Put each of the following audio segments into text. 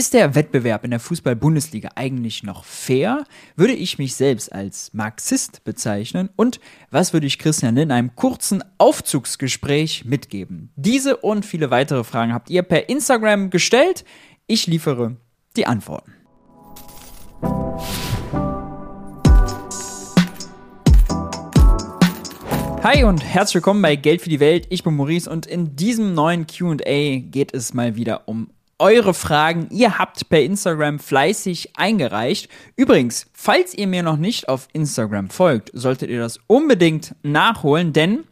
Ist der Wettbewerb in der Fußball-Bundesliga eigentlich noch fair? Würde ich mich selbst als Marxist bezeichnen? Und was würde ich Christian in einem kurzen Aufzugsgespräch mitgeben? Diese und viele weitere Fragen habt ihr per Instagram gestellt. Ich liefere die Antworten. Hi und herzlich willkommen bei Geld für die Welt. Ich bin Maurice und in diesem neuen QA geht es mal wieder um eure Fragen. Ihr habt per Instagram fleißig eingereicht. Übrigens, falls ihr mir noch nicht auf Instagram folgt, solltet ihr das unbedingt nachholen, denn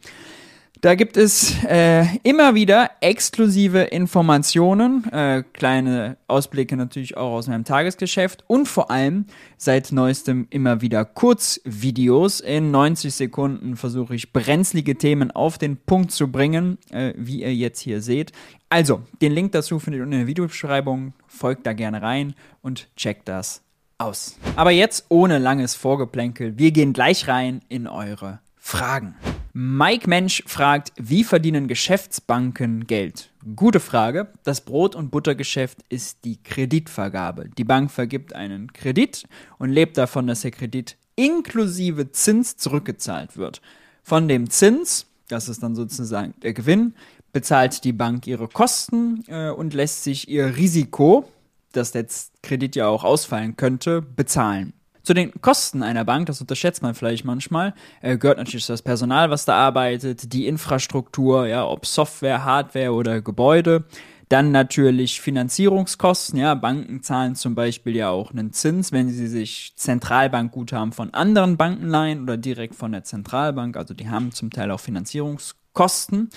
da gibt es äh, immer wieder exklusive Informationen, äh, kleine Ausblicke natürlich auch aus meinem Tagesgeschäft und vor allem seit neuestem immer wieder Kurzvideos. In 90 Sekunden versuche ich brenzlige Themen auf den Punkt zu bringen, äh, wie ihr jetzt hier seht. Also, den Link dazu findet ihr in der Videobeschreibung. Folgt da gerne rein und checkt das aus. Aber jetzt ohne langes Vorgeplänkel, wir gehen gleich rein in eure Fragen. Mike Mensch fragt, wie verdienen Geschäftsbanken Geld? Gute Frage. Das Brot- und Buttergeschäft ist die Kreditvergabe. Die Bank vergibt einen Kredit und lebt davon, dass der Kredit inklusive Zins zurückgezahlt wird. Von dem Zins, das ist dann sozusagen der Gewinn, bezahlt die Bank ihre Kosten äh, und lässt sich ihr Risiko, dass der Kredit ja auch ausfallen könnte, bezahlen. Zu den Kosten einer Bank, das unterschätzt man vielleicht manchmal, äh, gehört natürlich das Personal, was da arbeitet, die Infrastruktur, ja, ob Software, Hardware oder Gebäude. Dann natürlich Finanzierungskosten, ja, Banken zahlen zum Beispiel ja auch einen Zins, wenn sie sich Zentralbankguthaben von anderen Banken leihen oder direkt von der Zentralbank, also die haben zum Teil auch Finanzierungskosten.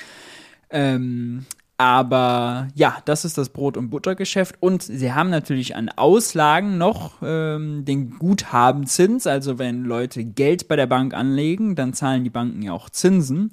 Ähm, aber ja, das ist das Brot- und Buttergeschäft. Und sie haben natürlich an Auslagen noch ähm, den Guthabenzins. Also wenn Leute Geld bei der Bank anlegen, dann zahlen die Banken ja auch Zinsen.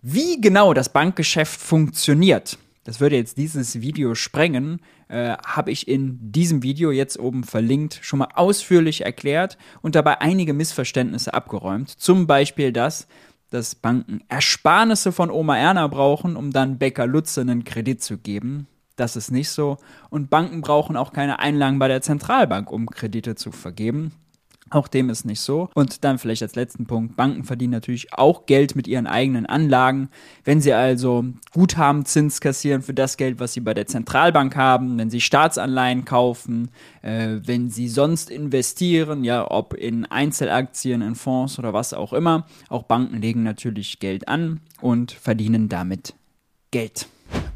Wie genau das Bankgeschäft funktioniert, das würde jetzt dieses Video sprengen, äh, habe ich in diesem Video jetzt oben verlinkt schon mal ausführlich erklärt und dabei einige Missverständnisse abgeräumt. Zum Beispiel das, dass Banken Ersparnisse von Oma Erna brauchen, um dann Bäcker Lutze einen Kredit zu geben. Das ist nicht so. Und Banken brauchen auch keine Einlagen bei der Zentralbank, um Kredite zu vergeben. Auch dem ist nicht so. Und dann vielleicht als letzten Punkt, Banken verdienen natürlich auch Geld mit ihren eigenen Anlagen. Wenn sie also Guthabenzins kassieren für das Geld, was sie bei der Zentralbank haben, wenn sie Staatsanleihen kaufen, äh, wenn sie sonst investieren, ja, ob in Einzelaktien, in Fonds oder was auch immer. Auch Banken legen natürlich Geld an und verdienen damit Geld.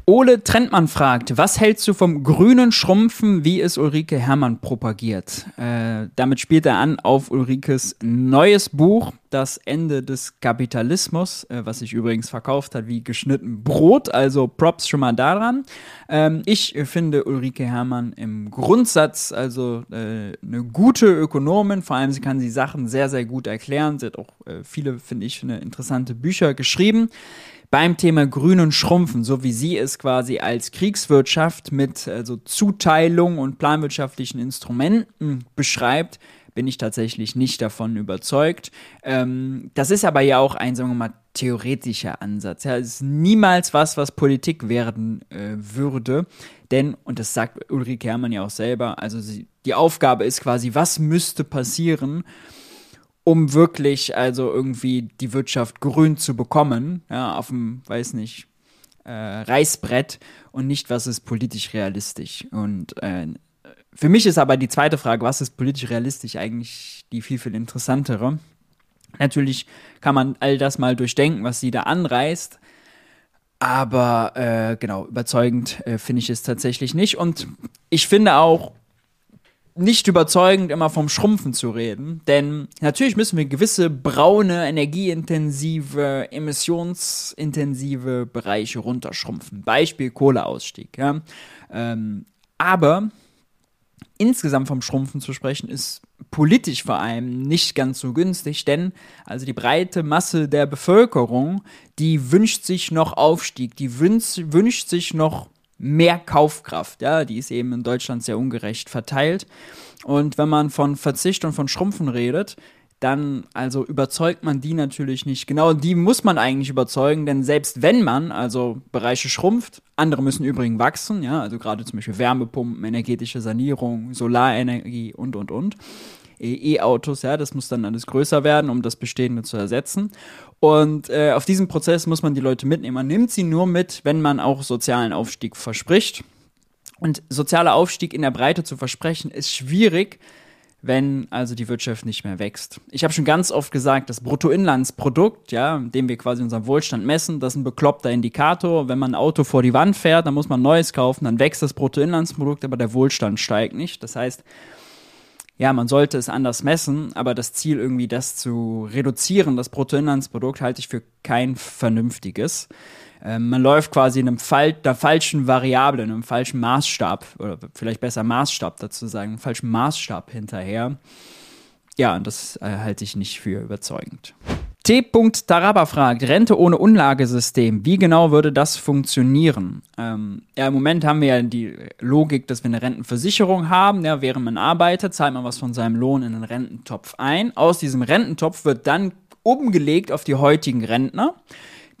Ole Trentmann fragt, was hältst du vom grünen Schrumpfen, wie es Ulrike Hermann propagiert? Äh, damit spielt er an auf Ulrikes neues Buch, Das Ende des Kapitalismus, äh, was sich übrigens verkauft hat wie geschnitten Brot, also Props schon mal daran. Ähm, ich finde Ulrike Hermann im Grundsatz also äh, eine gute Ökonomin, vor allem sie kann die Sachen sehr, sehr gut erklären. Sie hat auch äh, viele, finde ich, interessante Bücher geschrieben beim Thema grünen Schrumpfen, so wie sie es quasi als Kriegswirtschaft mit also Zuteilung und planwirtschaftlichen Instrumenten beschreibt, bin ich tatsächlich nicht davon überzeugt. Ähm, das ist aber ja auch ein, sagen wir mal, theoretischer Ansatz. Ja, es ist niemals was, was Politik werden äh, würde. Denn, und das sagt Ulrike Herrmann ja auch selber, also sie, die Aufgabe ist quasi, was müsste passieren, um wirklich also irgendwie die Wirtschaft grün zu bekommen, ja, auf dem, weiß nicht, äh, Reißbrett und nicht, was ist politisch realistisch. Und äh, für mich ist aber die zweite Frage, was ist politisch realistisch, eigentlich die viel, viel interessantere. Natürlich kann man all das mal durchdenken, was sie da anreißt. Aber äh, genau, überzeugend äh, finde ich es tatsächlich nicht. Und ich finde auch, nicht überzeugend, immer vom Schrumpfen zu reden. Denn natürlich müssen wir gewisse braune, energieintensive, emissionsintensive Bereiche runterschrumpfen. Beispiel Kohleausstieg. Ja? Ähm, aber insgesamt vom Schrumpfen zu sprechen, ist politisch vor allem nicht ganz so günstig, denn also die breite Masse der Bevölkerung, die wünscht sich noch Aufstieg, die wünscht, wünscht sich noch mehr Kaufkraft. Ja, die ist eben in Deutschland sehr ungerecht verteilt. Und wenn man von Verzicht und von Schrumpfen redet, dann also überzeugt man die natürlich nicht. Genau die muss man eigentlich überzeugen, denn selbst wenn man also Bereiche schrumpft, andere müssen übrigens wachsen, ja, also gerade zum Beispiel Wärmepumpen, energetische Sanierung, Solarenergie und und und. E-Autos, ja, das muss dann alles größer werden, um das Bestehende zu ersetzen. Und äh, auf diesem Prozess muss man die Leute mitnehmen. Man nimmt sie nur mit, wenn man auch sozialen Aufstieg verspricht. Und sozialer Aufstieg in der Breite zu versprechen, ist schwierig, wenn also die Wirtschaft nicht mehr wächst. Ich habe schon ganz oft gesagt, das Bruttoinlandsprodukt, ja, dem wir quasi unseren Wohlstand messen, das ist ein bekloppter Indikator. Wenn man ein Auto vor die Wand fährt, dann muss man ein neues kaufen, dann wächst das Bruttoinlandsprodukt, aber der Wohlstand steigt nicht. Das heißt, ja, man sollte es anders messen, aber das Ziel irgendwie das zu reduzieren, das Bruttoinlandsprodukt, halte ich für kein vernünftiges. Ähm, man läuft quasi in einem Fall, der falschen Variable, in einem falschen Maßstab, oder vielleicht besser Maßstab dazu sagen, einem falschen Maßstab hinterher. Ja, und das äh, halte ich nicht für überzeugend. T. Taraba fragt, Rente ohne Unlagesystem, wie genau würde das funktionieren? Ähm, ja, im Moment haben wir ja die Logik, dass wir eine Rentenversicherung haben. Ja, während man arbeitet, zahlt man was von seinem Lohn in einen Rententopf ein. Aus diesem Rententopf wird dann umgelegt auf die heutigen Rentner.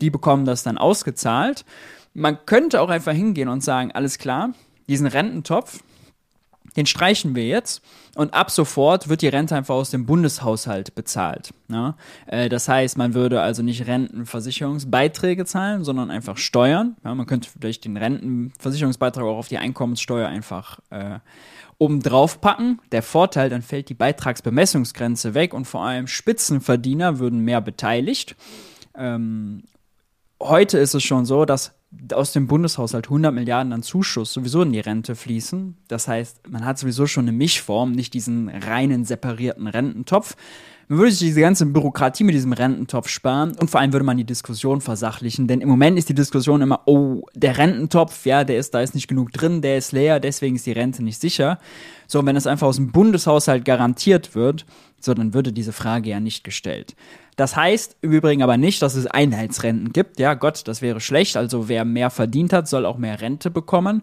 Die bekommen das dann ausgezahlt. Man könnte auch einfach hingehen und sagen, alles klar, diesen Rententopf, den streichen wir jetzt und ab sofort wird die Rente einfach aus dem Bundeshaushalt bezahlt. Ne? Äh, das heißt, man würde also nicht Rentenversicherungsbeiträge zahlen, sondern einfach Steuern. Ja, man könnte vielleicht den Rentenversicherungsbeitrag auch auf die Einkommenssteuer einfach äh, obendrauf packen. Der Vorteil, dann fällt die Beitragsbemessungsgrenze weg und vor allem Spitzenverdiener würden mehr beteiligt. Ähm, heute ist es schon so, dass aus dem Bundeshaushalt 100 Milliarden an Zuschuss sowieso in die Rente fließen. Das heißt, man hat sowieso schon eine Mischform, nicht diesen reinen separierten Rententopf. Man würde sich diese ganze Bürokratie mit diesem Rententopf sparen und vor allem würde man die Diskussion versachlichen, denn im Moment ist die Diskussion immer, oh, der Rententopf, ja, der ist, da ist nicht genug drin, der ist leer, deswegen ist die Rente nicht sicher. So, und wenn es einfach aus dem Bundeshaushalt garantiert wird, so, dann würde diese Frage ja nicht gestellt. Das heißt im Übrigen aber nicht, dass es Einheitsrenten gibt. Ja, Gott, das wäre schlecht. Also wer mehr verdient hat, soll auch mehr Rente bekommen.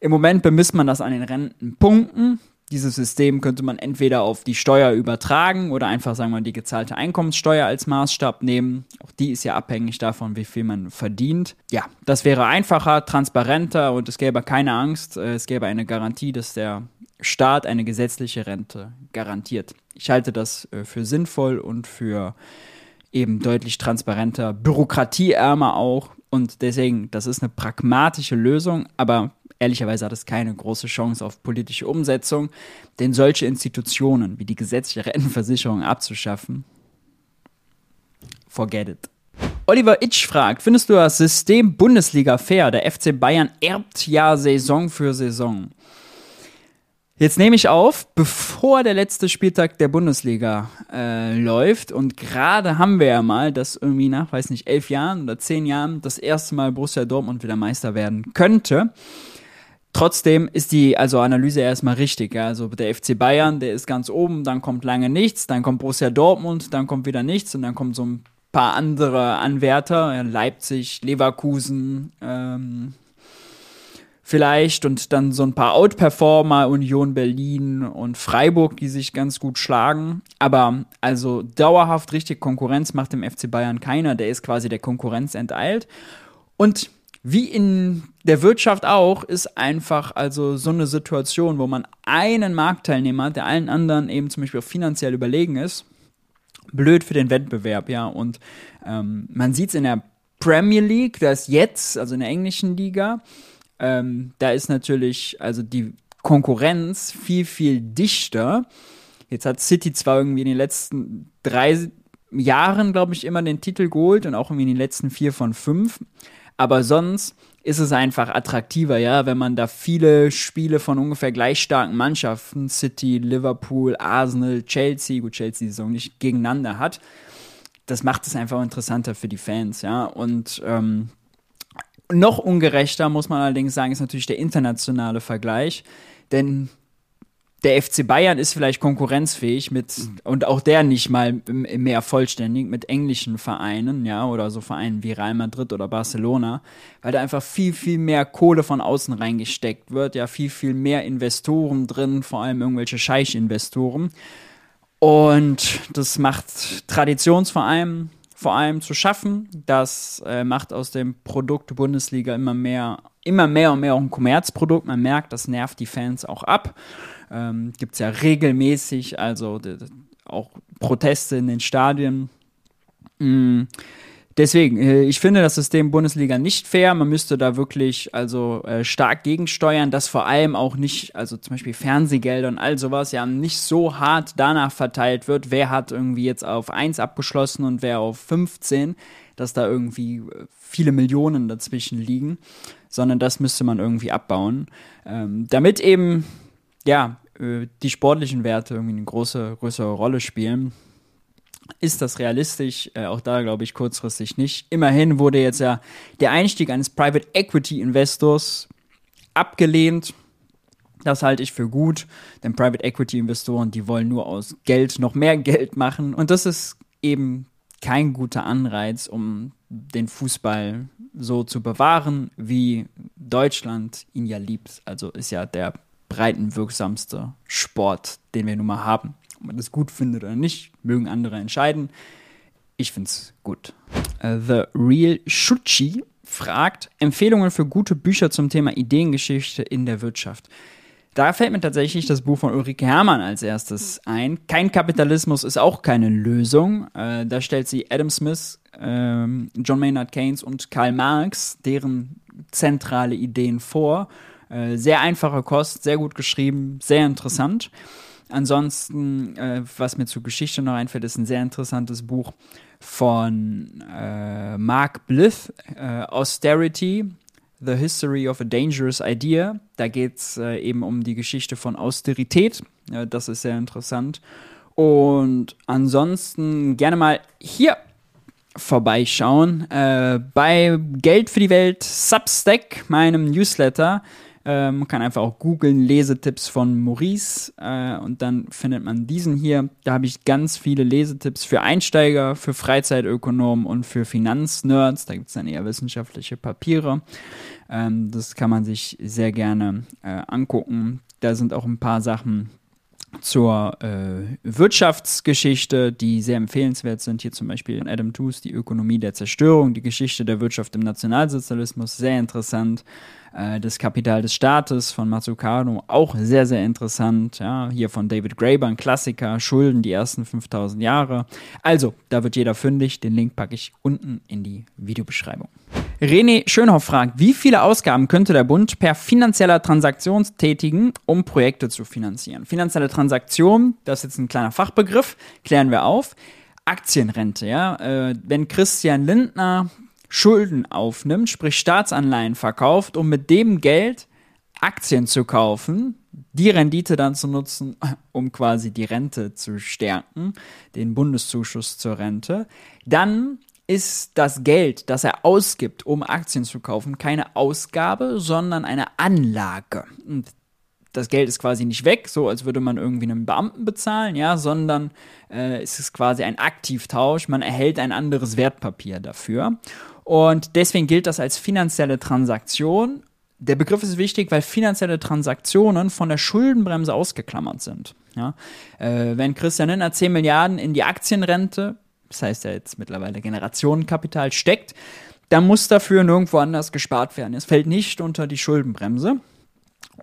Im Moment bemisst man das an den Rentenpunkten. Dieses System könnte man entweder auf die Steuer übertragen oder einfach, sagen wir die gezahlte Einkommenssteuer als Maßstab nehmen. Auch die ist ja abhängig davon, wie viel man verdient. Ja, das wäre einfacher, transparenter und es gäbe keine Angst. Äh, es gäbe eine Garantie, dass der Staat eine gesetzliche Rente garantiert. Ich halte das äh, für sinnvoll und für eben deutlich transparenter, bürokratieärmer auch. Und deswegen, das ist eine pragmatische Lösung, aber ehrlicherweise hat es keine große Chance auf politische Umsetzung, denn solche Institutionen wie die gesetzliche Rentenversicherung abzuschaffen, forget it. Oliver Itch fragt, findest du das System Bundesliga fair? Der FC Bayern erbt ja Saison für Saison. Jetzt nehme ich auf, bevor der letzte Spieltag der Bundesliga äh, läuft. Und gerade haben wir ja mal, dass irgendwie nach, weiß nicht, elf Jahren oder zehn Jahren das erste Mal Borussia Dortmund wieder Meister werden könnte. Trotzdem ist die also Analyse erstmal richtig. Also der FC Bayern, der ist ganz oben, dann kommt lange nichts, dann kommt Borussia Dortmund, dann kommt wieder nichts und dann kommen so ein paar andere Anwärter, Leipzig, Leverkusen, ähm, vielleicht und dann so ein paar Outperformer, Union Berlin und Freiburg, die sich ganz gut schlagen. Aber also dauerhaft richtig Konkurrenz macht dem FC Bayern keiner. Der ist quasi der Konkurrenz enteilt. Und wie in der Wirtschaft auch, ist einfach also so eine Situation, wo man einen Marktteilnehmer hat, der allen anderen eben zum Beispiel auch finanziell überlegen ist. Blöd für den Wettbewerb, ja. Und ähm, man sieht es in der Premier League, das jetzt, also in der englischen Liga, ähm, da ist natürlich also die Konkurrenz viel, viel dichter. Jetzt hat City zwar irgendwie in den letzten drei Jahren, glaube ich, immer den Titel geholt und auch irgendwie in den letzten vier von fünf. Aber sonst ist es einfach attraktiver, ja, wenn man da viele Spiele von ungefähr gleich starken Mannschaften, City, Liverpool, Arsenal, Chelsea, gut, Chelsea-Saison nicht gegeneinander hat. Das macht es einfach interessanter für die Fans, ja. Und ähm, noch ungerechter, muss man allerdings sagen, ist natürlich der internationale Vergleich. Denn der FC Bayern ist vielleicht konkurrenzfähig mit, und auch der nicht mal mehr vollständig mit englischen Vereinen, ja, oder so Vereinen wie Real Madrid oder Barcelona, weil da einfach viel, viel mehr Kohle von außen reingesteckt wird, ja, viel, viel mehr Investoren drin, vor allem irgendwelche Scheich-Investoren. Und das macht Traditionsvereinen vor allem zu schaffen. Das äh, macht aus dem Produkt Bundesliga immer mehr, immer mehr und mehr auch ein Kommerzprodukt. Man merkt, das nervt die Fans auch ab. Ähm, Gibt es ja regelmäßig, also auch Proteste in den Stadien. Mm. Deswegen, äh, ich finde das System Bundesliga nicht fair. Man müsste da wirklich also äh, stark gegensteuern, dass vor allem auch nicht, also zum Beispiel Fernsehgelder und all sowas ja nicht so hart danach verteilt wird, wer hat irgendwie jetzt auf 1 abgeschlossen und wer auf 15, dass da irgendwie äh, viele Millionen dazwischen liegen, sondern das müsste man irgendwie abbauen, ähm, damit eben, ja, die sportlichen Werte irgendwie eine große, größere Rolle spielen. Ist das realistisch? Äh, auch da glaube ich kurzfristig nicht. Immerhin wurde jetzt ja der Einstieg eines Private Equity Investors abgelehnt. Das halte ich für gut, denn Private Equity Investoren, die wollen nur aus Geld noch mehr Geld machen. Und das ist eben kein guter Anreiz, um den Fußball so zu bewahren, wie Deutschland ihn ja liebt. Also ist ja der breitenwirksamste Sport, den wir nun mal haben. Ob man das gut findet oder nicht, mögen andere entscheiden. Ich finde es gut. Uh, The Real Shuchi fragt Empfehlungen für gute Bücher zum Thema Ideengeschichte in der Wirtschaft. Da fällt mir tatsächlich das Buch von Ulrike Herrmann als erstes ein. Kein Kapitalismus ist auch keine Lösung. Äh, da stellt sie Adam Smith, äh, John Maynard Keynes und Karl Marx, deren zentrale Ideen vor. Äh, sehr einfache Kost, sehr gut geschrieben, sehr interessant. Ansonsten, äh, was mir zur Geschichte noch einfällt, ist ein sehr interessantes Buch von äh, Mark Blyth, äh, Austerity, The History of a Dangerous Idea. Da geht es äh, eben um die Geschichte von Austerität. das ist sehr interessant. Und ansonsten gerne mal hier vorbeischauen. Äh, bei Geld für die Welt Substack, meinem Newsletter. Ähm, man kann einfach auch googeln, Lesetipps von Maurice äh, und dann findet man diesen hier. Da habe ich ganz viele Lesetipps für Einsteiger, für Freizeitökonomen und für Finanznerds. Da gibt es dann eher wissenschaftliche Papiere. Ähm, das kann man sich sehr gerne äh, angucken. Da sind auch ein paar Sachen zur äh, Wirtschaftsgeschichte, die sehr empfehlenswert sind. Hier zum Beispiel in Adam Tooze, die Ökonomie der Zerstörung, die Geschichte der Wirtschaft im Nationalsozialismus, sehr interessant. Äh, das Kapital des Staates von Mazzucano, auch sehr, sehr interessant. Ja, hier von David Graeber, ein Klassiker, Schulden, die ersten 5000 Jahre. Also, da wird jeder fündig. Den Link packe ich unten in die Videobeschreibung. René Schönhoff fragt, wie viele Ausgaben könnte der Bund per finanzieller Transaktion tätigen, um Projekte zu finanzieren? Finanzielle Transaktion, das ist jetzt ein kleiner Fachbegriff, klären wir auf. Aktienrente, ja. Äh, wenn Christian Lindner Schulden aufnimmt, sprich Staatsanleihen verkauft, um mit dem Geld Aktien zu kaufen, die Rendite dann zu nutzen, um quasi die Rente zu stärken, den Bundeszuschuss zur Rente, dann ist das Geld, das er ausgibt, um Aktien zu kaufen, keine Ausgabe, sondern eine Anlage. Und das Geld ist quasi nicht weg, so als würde man irgendwie einen Beamten bezahlen, ja, sondern äh, es ist quasi ein Aktivtausch. Man erhält ein anderes Wertpapier dafür. Und deswegen gilt das als finanzielle Transaktion. Der Begriff ist wichtig, weil finanzielle Transaktionen von der Schuldenbremse ausgeklammert sind. Ja? Äh, wenn Christian Lindner 10 Milliarden in die Aktienrente, das heißt ja jetzt mittlerweile Generationenkapital, steckt, dann muss dafür nirgendwo anders gespart werden. Es fällt nicht unter die Schuldenbremse.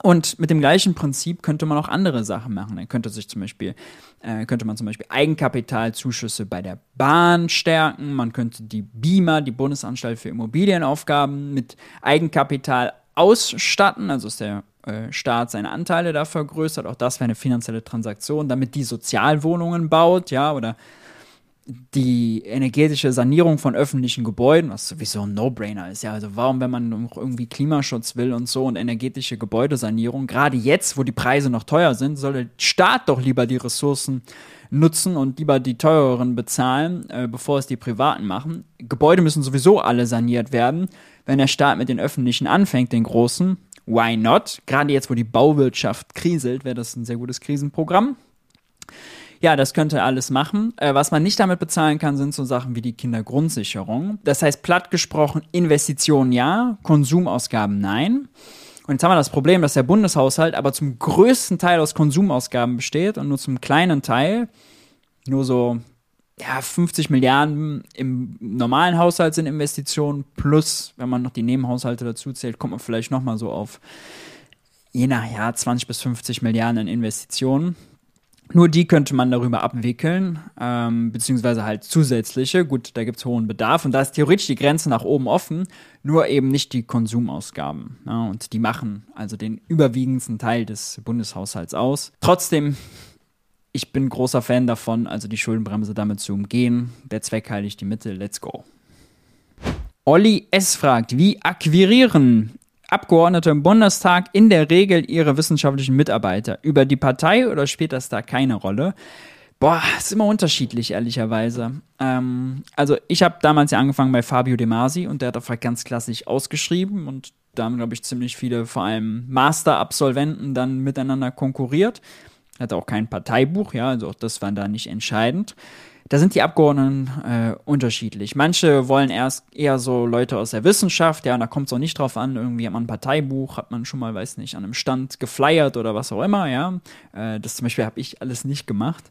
Und mit dem gleichen Prinzip könnte man auch andere Sachen machen. Dann könnte sich zum Beispiel, äh, könnte man zum Beispiel Eigenkapitalzuschüsse bei der Bahn stärken. Man könnte die BIMA, die Bundesanstalt für Immobilienaufgaben, mit Eigenkapital ausstatten. Also ist der äh, Staat seine Anteile da vergrößert. Auch das wäre eine finanzielle Transaktion, damit die Sozialwohnungen baut, ja, oder die energetische Sanierung von öffentlichen Gebäuden, was sowieso ein No-Brainer ist, ja, also warum, wenn man noch irgendwie Klimaschutz will und so und energetische Gebäudesanierung, gerade jetzt, wo die Preise noch teuer sind, soll der Staat doch lieber die Ressourcen nutzen und lieber die teureren bezahlen, äh, bevor es die Privaten machen. Gebäude müssen sowieso alle saniert werden. Wenn der Staat mit den öffentlichen anfängt, den großen, why not? Gerade jetzt, wo die Bauwirtschaft kriselt, wäre das ein sehr gutes Krisenprogramm. Ja, das könnte alles machen. Äh, was man nicht damit bezahlen kann, sind so Sachen wie die Kindergrundsicherung. Das heißt, platt gesprochen, Investitionen ja, Konsumausgaben nein. Und jetzt haben wir das Problem, dass der Bundeshaushalt aber zum größten Teil aus Konsumausgaben besteht und nur zum kleinen Teil nur so ja, 50 Milliarden im normalen Haushalt sind Investitionen, plus, wenn man noch die Nebenhaushalte dazu zählt, kommt man vielleicht nochmal so auf je nach Jahr 20 bis 50 Milliarden in Investitionen. Nur die könnte man darüber abwickeln, ähm, beziehungsweise halt zusätzliche. Gut, da gibt es hohen Bedarf und da ist theoretisch die Grenze nach oben offen, nur eben nicht die Konsumausgaben. Ja, und die machen also den überwiegendsten Teil des Bundeshaushalts aus. Trotzdem, ich bin großer Fan davon, also die Schuldenbremse damit zu umgehen. Der Zweck heiligt die Mittel. Let's go. Olli S. fragt, wie akquirieren Abgeordnete im Bundestag in der Regel ihre wissenschaftlichen Mitarbeiter. Über die Partei oder spielt das da keine Rolle? Boah, ist immer unterschiedlich, ehrlicherweise. Ähm, also ich habe damals ja angefangen bei Fabio De Masi und der hat auf ganz klassisch ausgeschrieben und da haben, glaube ich, ziemlich viele, vor allem Master-Absolventen, dann miteinander konkurriert. Er hatte auch kein Parteibuch, ja, also auch das war da nicht entscheidend da sind die Abgeordneten äh, unterschiedlich. Manche wollen erst eher so Leute aus der Wissenschaft, ja, und da kommt es auch nicht drauf an, irgendwie hat man ein Parteibuch, hat man schon mal, weiß nicht, an einem Stand geflyert oder was auch immer, ja. Äh, das zum Beispiel habe ich alles nicht gemacht.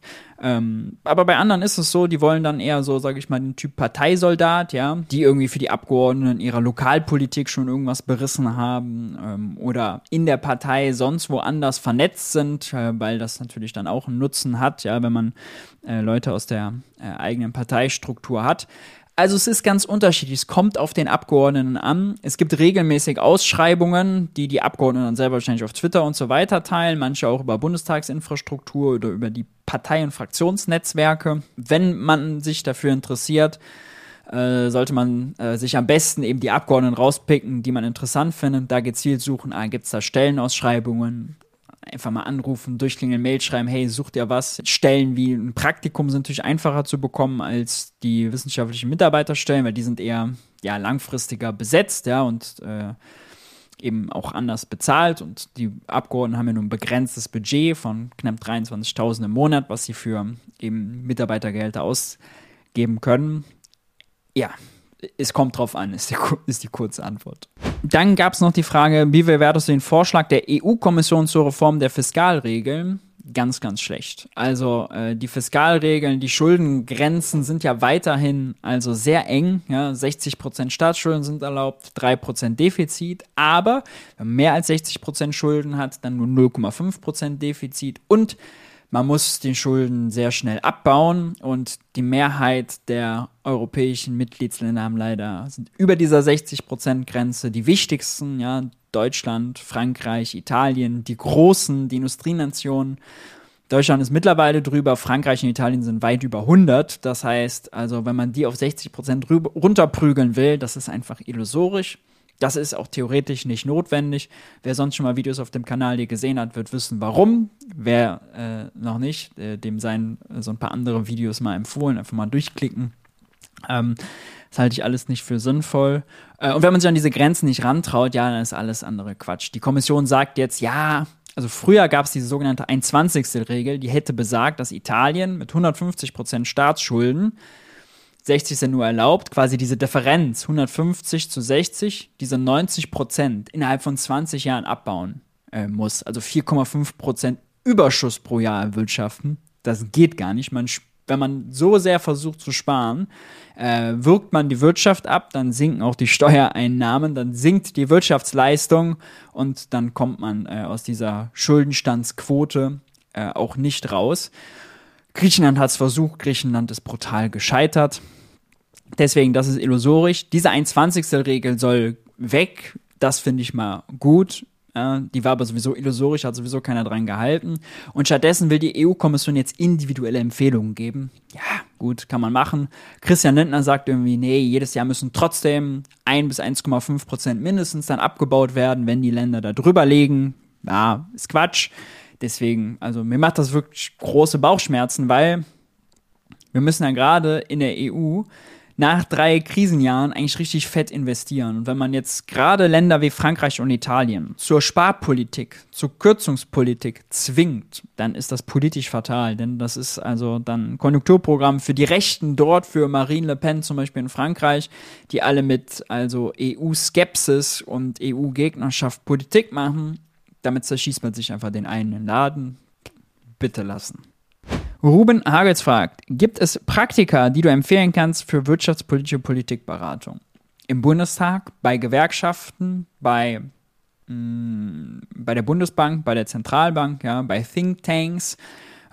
Ähm, aber bei anderen ist es so, die wollen dann eher so, sage ich mal, den Typ Parteisoldat, ja, die irgendwie für die Abgeordneten ihrer Lokalpolitik schon irgendwas berissen haben ähm, oder in der Partei sonst woanders vernetzt sind, äh, weil das natürlich dann auch einen Nutzen hat, ja, wenn man äh, Leute aus der äh, eigenen Parteistruktur hat. Also es ist ganz unterschiedlich. Es kommt auf den Abgeordneten an. Es gibt regelmäßig Ausschreibungen, die die Abgeordneten dann selber wahrscheinlich auf Twitter und so weiter teilen. Manche auch über Bundestagsinfrastruktur oder über die Partei- und Fraktionsnetzwerke. Wenn man sich dafür interessiert, äh, sollte man äh, sich am besten eben die Abgeordneten rauspicken, die man interessant findet. Da gezielt suchen, ah, gibt es da Stellenausschreibungen, einfach mal anrufen, durchklingeln, Mail schreiben, hey, sucht ihr was? Stellen wie ein Praktikum sind natürlich einfacher zu bekommen als die wissenschaftlichen Mitarbeiterstellen, weil die sind eher ja, langfristiger besetzt, ja, und äh, eben auch anders bezahlt. Und die Abgeordneten haben ja nur ein begrenztes Budget von knapp 23.000 im Monat, was sie für eben Mitarbeitergehälter ausgeben können. Ja, es kommt drauf an, ist die, ist die kurze Antwort. Dann gab es noch die Frage, wie bewertest du den Vorschlag der EU-Kommission zur Reform der Fiskalregeln? Ganz, ganz schlecht. Also äh, die Fiskalregeln, die Schuldengrenzen sind ja weiterhin also sehr eng. Ja? 60% Staatsschulden sind erlaubt, 3% Defizit. Aber wenn man mehr als 60% Schulden hat, dann nur 0,5% Defizit und man muss den Schulden sehr schnell abbauen und die Mehrheit der europäischen Mitgliedsländer haben leider sind über dieser 60%-Grenze. Die wichtigsten, ja, Deutschland, Frankreich, Italien, die großen, die Industrienationen. Deutschland ist mittlerweile drüber, Frankreich und Italien sind weit über 100. Das heißt, also wenn man die auf 60% runterprügeln will, das ist einfach illusorisch. Das ist auch theoretisch nicht notwendig. Wer sonst schon mal Videos auf dem Kanal hier gesehen hat, wird wissen, warum. Wer äh, noch nicht, äh, dem seien so ein paar andere Videos mal empfohlen, einfach mal durchklicken. Ähm, das halte ich alles nicht für sinnvoll. Äh, und wenn man sich an diese Grenzen nicht rantraut, ja, dann ist alles andere Quatsch. Die Kommission sagt jetzt, ja, also früher gab es diese sogenannte 1,20. Regel, die hätte besagt, dass Italien mit 150 Prozent Staatsschulden 60 sind nur erlaubt, quasi diese Differenz 150 zu 60, diese 90 Prozent innerhalb von 20 Jahren abbauen äh, muss. Also 4,5 Prozent Überschuss pro Jahr erwirtschaften. Das geht gar nicht. Man, wenn man so sehr versucht zu sparen, äh, wirkt man die Wirtschaft ab, dann sinken auch die Steuereinnahmen, dann sinkt die Wirtschaftsleistung und dann kommt man äh, aus dieser Schuldenstandsquote äh, auch nicht raus. Griechenland hat es versucht, Griechenland ist brutal gescheitert. Deswegen, das ist illusorisch. Diese 1,20. Regel soll weg. Das finde ich mal gut. Ja, die war aber sowieso illusorisch, hat sowieso keiner dran gehalten. Und stattdessen will die EU-Kommission jetzt individuelle Empfehlungen geben. Ja, gut, kann man machen. Christian Lindner sagt irgendwie, nee, jedes Jahr müssen trotzdem 1 bis 1,5 Prozent mindestens dann abgebaut werden, wenn die Länder da drüber legen. Ja, ist Quatsch. Deswegen, also mir macht das wirklich große Bauchschmerzen, weil wir müssen ja gerade in der EU nach drei Krisenjahren eigentlich richtig fett investieren. Und wenn man jetzt gerade Länder wie Frankreich und Italien zur Sparpolitik, zur Kürzungspolitik zwingt, dann ist das politisch fatal. Denn das ist also dann ein Konjunkturprogramm für die Rechten dort, für Marine Le Pen zum Beispiel in Frankreich, die alle mit also EU-Skepsis und EU-Gegnerschaft Politik machen. Damit zerschießt man sich einfach den einen Laden. Bitte lassen. Ruben Hagels fragt, gibt es Praktika, die du empfehlen kannst für wirtschaftspolitische Politikberatung? Im Bundestag, bei Gewerkschaften, bei, mh, mm, bei der Bundesbank, bei der Zentralbank, ja, bei Thinktanks,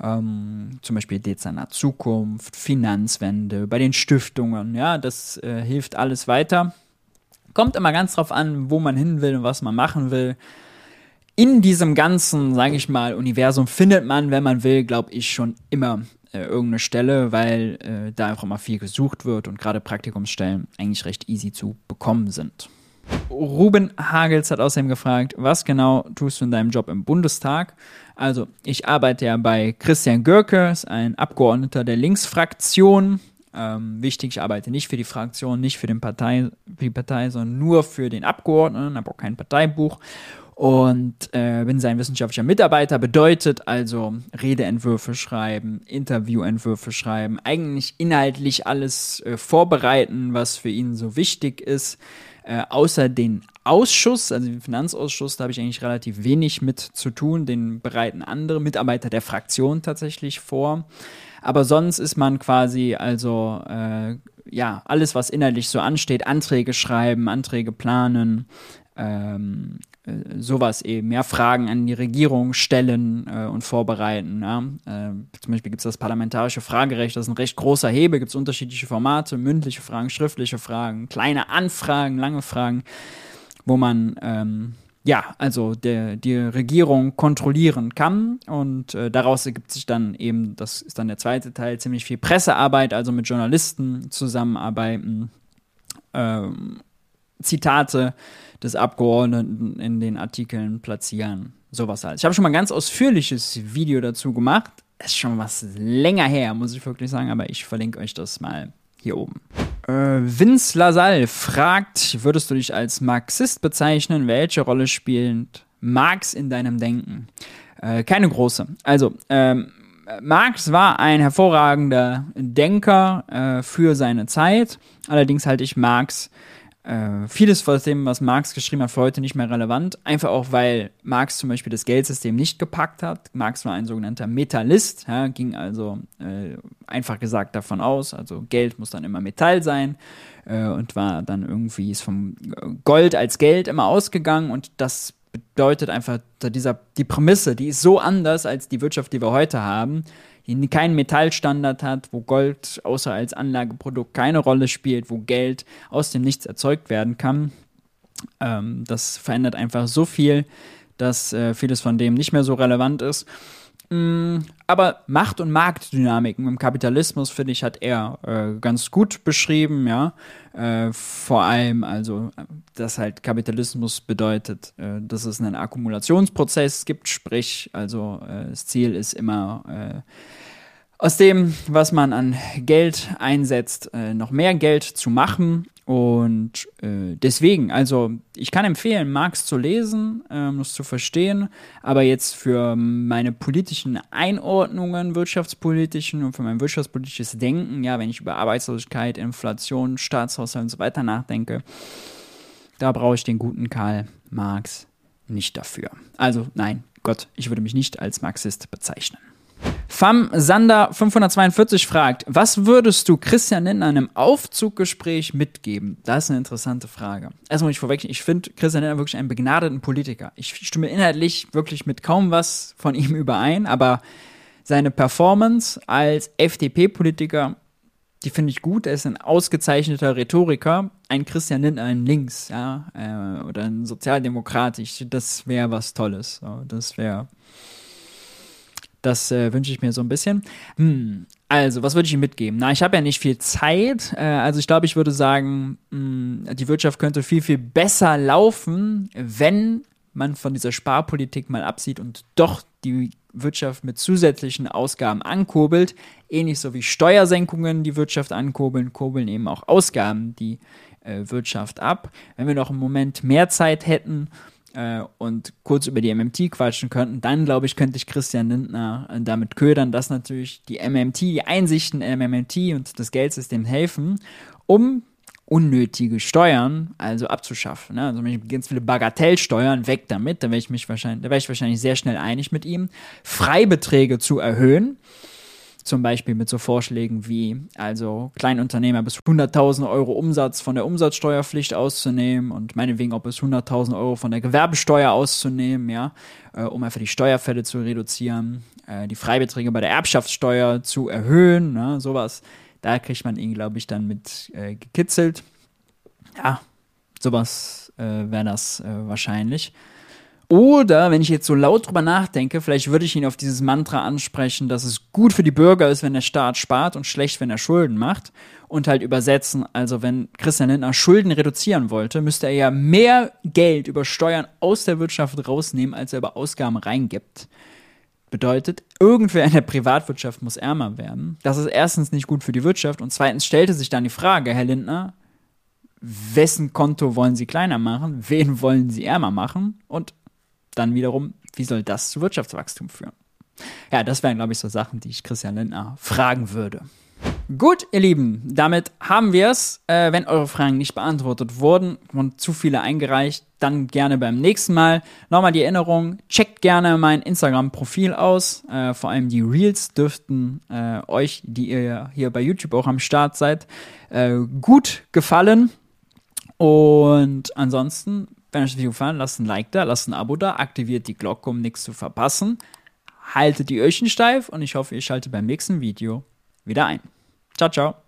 ähm, zum Beispiel Dezernat Zukunft, Finanzwende, bei den Stiftungen, ja, das äh, hilft alles weiter. Kommt immer ganz drauf an, wo man hin will und was man machen will in diesem ganzen, sage ich mal, Universum findet man, wenn man will, glaube ich, schon immer äh, irgendeine Stelle, weil äh, da einfach mal viel gesucht wird und gerade Praktikumsstellen eigentlich recht easy zu bekommen sind. Ruben Hagels hat außerdem gefragt, was genau tust du in deinem Job im Bundestag? Also, ich arbeite ja bei Christian Görke, ist ein Abgeordneter der Linksfraktion. Ähm, wichtig, ich arbeite nicht für die Fraktion, nicht für, den Partei, für die Partei, sondern nur für den Abgeordneten, habe auch kein Parteibuch und äh, bin sein wissenschaftlicher Mitarbeiter, bedeutet also Redeentwürfe schreiben, Interviewentwürfe schreiben, eigentlich inhaltlich alles äh, vorbereiten, was für ihn so wichtig ist, äh, außer den Ausschuss, also den Finanzausschuss, da habe ich eigentlich relativ wenig mit zu tun, den bereiten andere Mitarbeiter der Fraktion tatsächlich vor. Aber sonst ist man quasi also äh, ja, alles, was innerlich so ansteht, Anträge schreiben, Anträge planen, ähm, äh, sowas eben, ja, Fragen an die Regierung stellen äh, und vorbereiten. Ja. Äh, zum Beispiel gibt es das parlamentarische Fragerecht, das ist ein recht großer Hebel, gibt es unterschiedliche Formate, mündliche Fragen, schriftliche Fragen, kleine Anfragen, lange Fragen, wo man ähm, ja, also der, die Regierung kontrollieren kann und äh, daraus ergibt sich dann eben, das ist dann der zweite Teil, ziemlich viel Pressearbeit, also mit Journalisten zusammenarbeiten, ähm, Zitate des Abgeordneten in den Artikeln platzieren. Sowas halt. Ich habe schon mal ein ganz ausführliches Video dazu gemacht. Ist schon was länger her, muss ich wirklich sagen, aber ich verlinke euch das mal hier oben. Äh, Vince Lassalle fragt, würdest du dich als Marxist bezeichnen? Welche Rolle spielt Marx in deinem Denken? Äh, keine große. Also, ähm, Marx war ein hervorragender Denker äh, für seine Zeit. Allerdings halte ich Marx äh, vieles von dem, was Marx geschrieben hat, für heute nicht mehr relevant. Einfach auch, weil Marx zum Beispiel das Geldsystem nicht gepackt hat. Marx war ein sogenannter Metallist, ja, ging also äh, einfach gesagt davon aus, also Geld muss dann immer Metall sein äh, und war dann irgendwie ist vom Gold als Geld immer ausgegangen und das bedeutet einfach, dieser, die Prämisse, die ist so anders als die Wirtschaft, die wir heute haben keinen Metallstandard hat, wo Gold außer als Anlageprodukt keine Rolle spielt, wo Geld aus dem Nichts erzeugt werden kann. Ähm, das verändert einfach so viel, dass äh, vieles von dem nicht mehr so relevant ist. Mm, aber Macht- und Marktdynamiken im Kapitalismus, finde ich, hat er äh, ganz gut beschrieben, ja. Äh, vor allem, also, dass halt Kapitalismus bedeutet, äh, dass es einen Akkumulationsprozess gibt, sprich, also äh, das Ziel ist immer äh, aus dem, was man an Geld einsetzt, äh, noch mehr Geld zu machen und äh, deswegen, also ich kann empfehlen, Marx zu lesen, ähm, das zu verstehen, aber jetzt für meine politischen Einordnungen, wirtschaftspolitischen und für mein wirtschaftspolitisches Denken, ja, wenn ich über Arbeitslosigkeit, Inflation, Staatshaushalt und so weiter nachdenke, da brauche ich den guten Karl Marx nicht dafür. Also nein, Gott, ich würde mich nicht als Marxist bezeichnen. Fam Sander 542 fragt, was würdest du Christian in einem Aufzuggespräch mitgeben? Das ist eine interessante Frage. Erstmal ich vorweg, ich finde Christian Lindner wirklich einen begnadeten Politiker. Ich stimme inhaltlich wirklich mit kaum was von ihm überein, aber seine Performance als FDP-Politiker, die finde ich gut. Er ist ein ausgezeichneter Rhetoriker. Ein Christian Lindner, ein Links, ja, äh, oder ein Sozialdemokrat. Ich, das wäre was Tolles. Das wäre das äh, wünsche ich mir so ein bisschen. Hm, also, was würde ich ihm mitgeben? Na, ich habe ja nicht viel Zeit. Äh, also, ich glaube, ich würde sagen, mh, hm, die Wirtschaft könnte viel, viel besser laufen, wenn man von dieser Sparpolitik mal absieht und doch die Wirtschaft mit zusätzlichen Ausgaben ankurbelt. Ähnlich so wie Steuersenkungen die Wirtschaft ankurbeln, kurbeln eben auch Ausgaben die äh, Wirtschaft ab. Wenn wir noch einen Moment mehr Zeit hätten, äh, und kurz über die MMT quatschen könnten, dann glaube ich, könnte ich Christian Lindner äh, damit ködern, dass natürlich die MMT, die Einsichten im MMT und das Geldsystem helfen, um unnötige Steuern also abzuschaffen. Ne? Also ganz viele Bagatellsteuern weg damit, da wäre ich mich wahrscheinlich, da wäre ich wahrscheinlich sehr schnell einig mit ihm. Freibeträge zu erhöhen Zum Beispiel mit so Vorschlägen wie, also Kleinunternehmer bis 100.000 Euro Umsatz von der Umsatzsteuerpflicht auszunehmen und meinetwegen auch bis 100.000 Euro von der Gewerbesteuer auszunehmen, ja, äh, um einfach die Steuerfälle zu reduzieren, äh, die Freibeträge bei der Erbschaftssteuer zu erhöhen, ne, sowas. Da kriegt man ihn, glaube ich, dann mit äh, gekitzelt. Ja, sowas äh, wäre das äh, wahrscheinlich. Oder, wenn ich jetzt so laut drüber nachdenke, vielleicht würde ich ihn auf dieses Mantra ansprechen, dass es gut für die Bürger ist, wenn der Staat spart und schlecht, wenn er Schulden macht. Und halt übersetzen, also wenn Christian Lindner Schulden reduzieren wollte, müsste er ja mehr Geld über Steuern aus der Wirtschaft rausnehmen, als er über Ausgaben reingibt. Bedeutet, irgendwer in der Privatwirtschaft muss ärmer werden. Das ist erstens nicht gut für die Wirtschaft und zweitens stellte sich dann die Frage, Herr Lindner, wessen Konto wollen Sie kleiner machen, wen wollen Sie ärmer machen und dann wiederum, wie soll das zu Wirtschaftswachstum führen? Ja, das wären, glaube ich, so Sachen, die ich Christian Lindner fragen würde. Gut, ihr Lieben, damit haben wir es. Äh, wenn eure Fragen nicht beantwortet wurden und zu viele eingereicht, dann gerne beim nächsten Mal. Nochmal die Erinnerung, checkt gerne mein Instagram-Profil aus. Äh, vor allem die Reels dürften äh, euch, die ihr hier bei YouTube auch am Start seid, äh, gut gefallen. Und ansonsten wenn euch das Video gefallen lasst ein Like da, lasst ein Abo da, aktiviert die Glocke, um nichts zu verpassen. Haltet die Öhrchen steif und ich hoffe, ihr schaltet beim nächsten Video wieder ein. Ciao, ciao.